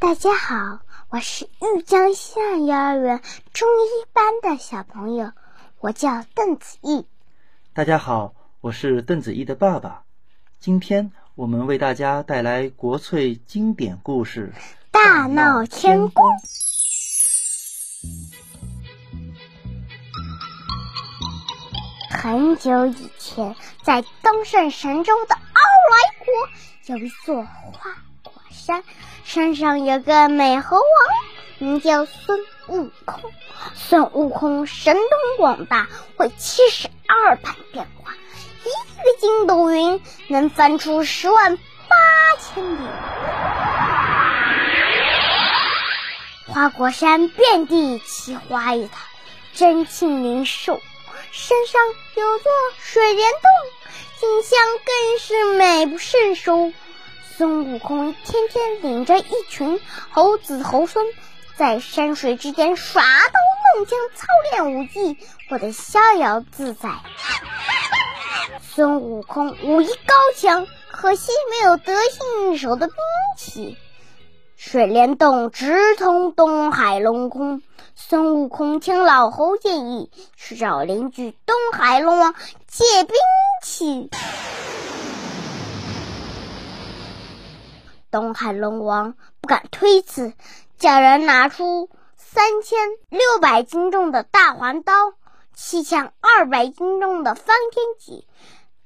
大家好，我是玉江县幼儿园中一班的小朋友，我叫邓子毅。大家好，我是邓子毅的爸爸。今天我们为大家带来国粹经典故事《大闹天宫》。很久以前，在东胜神州的傲来国，有一座花果山，山上有个美猴王，名叫孙悟空。孙悟空神通广大，会七十二般变化，一个筋斗云能翻出十万八千里。花果山遍地奇花异草，珍禽灵兽。山上有座水帘洞，景象更是美不胜收。孙悟空天天领着一群猴子猴孙，在山水之间耍刀弄枪，操练武艺，过得逍遥自在。孙悟空武艺高强，可惜没有得心应手的兵器。水帘洞直通东海龙宫。孙悟空听老猴建议，去找邻居东海龙王借兵器。东海龙王不敢推辞，叫人拿出三千六百斤重的大环刀，七千二百斤重的方天戟。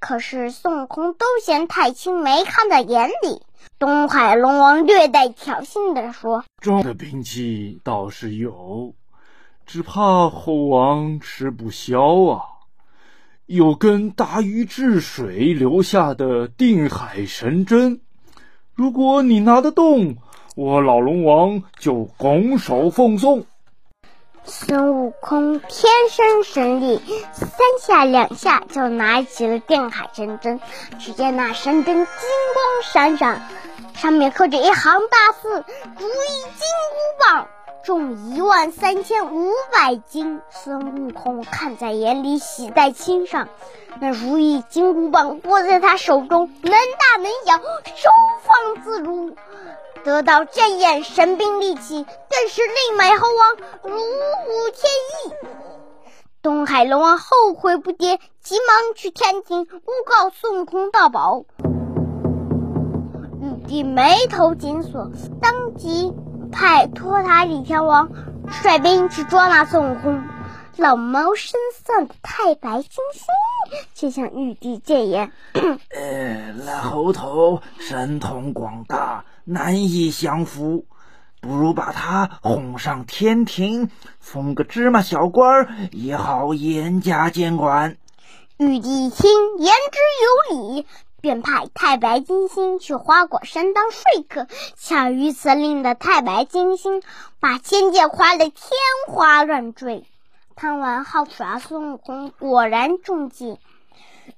可是孙悟空都嫌太轻，没看在眼里。东海龙王略带挑衅地说：“重的兵器倒是有。”只怕猴王吃不消啊！有根大禹治水留下的定海神针，如果你拿得动，我老龙王就拱手奉送。孙悟空天生神力，三下两下就拿起了定海神针。只见那神针金光闪闪，上面刻着一行大字：“如意金箍棒。”重一万三千五百斤，孙悟空看在眼里，喜在心上。那如意金箍棒握在他手中，能大能小，收放自如。得到这样神兵利器，更是令美猴王如虎添翼。东海龙王后悔不迭，急忙去天庭诬告孙悟空盗宝。玉帝眉头紧锁，当即。派托塔李天王率兵去捉拿孙悟空，老谋深算的太白金星却向玉帝谏言：“呃，那猴头神通广大，难以降服，不如把他哄上天庭，封个芝麻小官儿，也好严加监管。”玉帝一听，言之有理。便派太白金星去花果山当说客，巧于此令的太白金星把仙界夸得天花乱坠。贪玩好耍孙悟空果然中计，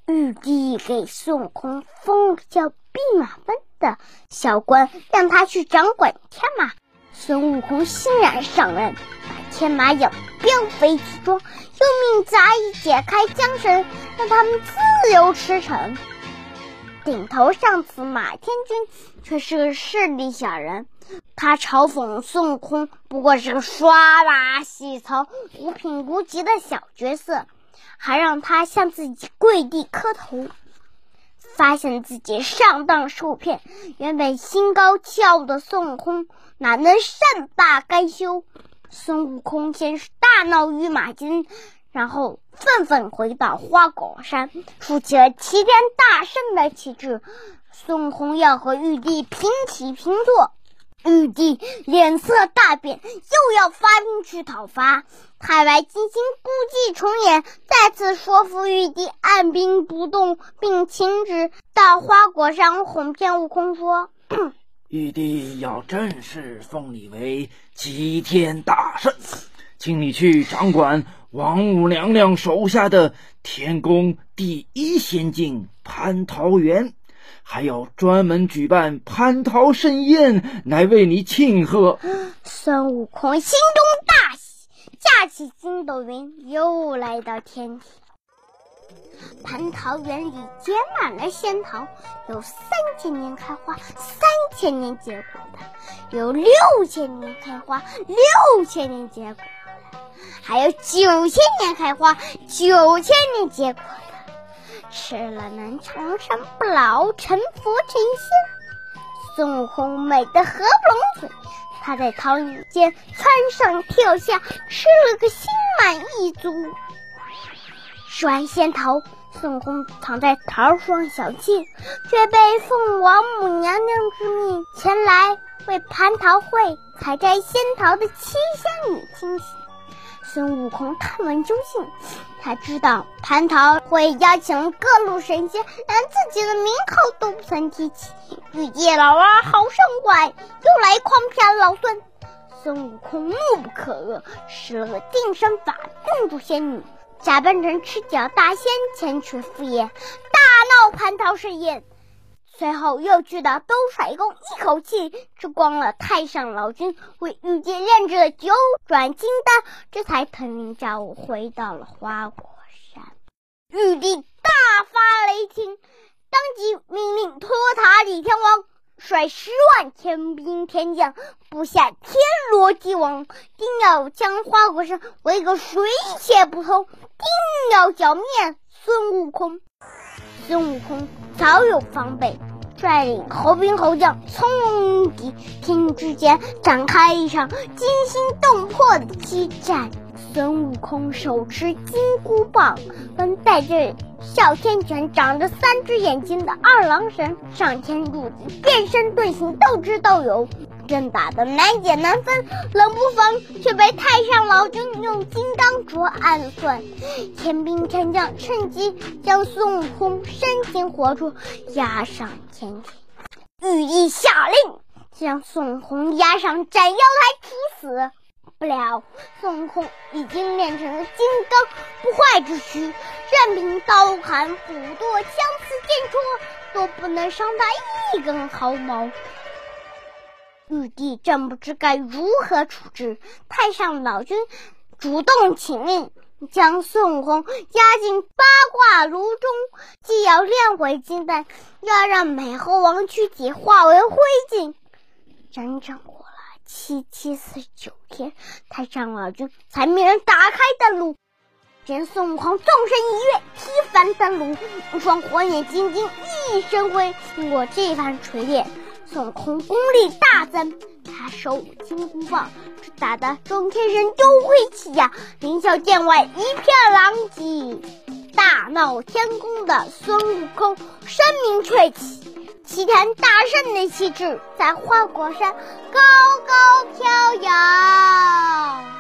玉帝给孙悟空封了叫弼马温的小官，让他去掌管天马。孙悟空欣然上任，把天马养膘肥体壮，又命杂役解开缰绳，让他们自由驰骋。顶头上司马天君却是个势利小人，他嘲讽孙悟空不过是个刷把洗头、无品无级的小角色，还让他向自己跪地磕头。发现自己上当受骗，原本心高气傲的孙悟空哪能善罢甘休？孙悟空先是大闹御马军。然后愤愤回到花果山，竖起了齐天大圣的旗帜。孙悟空要和玉帝平起平坐，玉帝脸色大变，又要发兵去讨伐。太白金星故伎重演，再次说服玉帝按兵不动，并请旨到花果山哄骗悟空说：“玉帝要正式封你为齐天大圣，请你去掌管。”王母娘娘手下的天宫第一仙境蟠桃园，还要专门举办蟠桃盛宴来为你庆贺。孙悟空心中大喜，驾起筋斗云，又来到天庭。蟠桃园里结满了仙桃，有三千年开花，三千年结果的；有六千年开花，六千年结果；还有九千年开花，九千年结果的。吃了能长生不老，成佛成仙。孙悟空美得合不拢嘴，他在桃林间窜上跳下，吃了个心满意足。吃完仙桃，孙悟空躺在桃树上小憩，却被凤王母娘娘之命前来为蟠桃会采摘仙桃的七仙女惊喜。孙悟空探问究竟，才知道蟠桃会邀请各路神仙，连自己的名号都不曾提起。玉帝老儿好生怪，又来诓骗老孙。孙悟空怒不可遏，施了个定身法，定住仙女。假扮成赤脚大仙前去赴宴，大闹蟠桃盛宴。随后又去到兜率宫，一口气吃光了太上老君为玉帝炼制的九转金丹，这才腾云驾雾回到了花果山。玉帝大发雷霆，当即命令托塔李天王。率十万天兵天将布下天罗地网，定要将花果山围个水泄不通，定要剿灭孙悟空。孙悟空早有防备，率领猴兵猴将冲敌天地之间展开一场惊心动魄的激战。孙悟空手持金箍棒，跟带着哮天犬、长着三只眼睛的二郎神上天入地，变身遁形，斗智斗勇，正打得难解难分。冷不防却被太上老君用金刚镯暗算，天兵天将趁机将孙悟空生擒活捉，押上天庭。御医下令将孙悟空押上斩妖台处死。不料，孙悟空已经练成了金刚不坏之躯，任凭刀砍斧剁、枪刺剑戳，都不能伤他一根毫毛。玉帝正不知该如何处置，太上老君主动请令，将孙悟空押进八卦炉中，既要炼回金丹，又要让美猴王躯体化为灰烬。整整。七七四十九天，太上老君才命人打开丹炉，见孙悟空纵身一跃，踢翻丹炉，一双火眼金睛熠熠生辉。经过这番锤炼，孙悟空功力大增，他手舞金箍棒，只打得众天神都会气呀，凌霄殿外一片狼藉。大闹天宫的孙悟空声名鹊起。齐天大圣的旗帜在花果山高高飘扬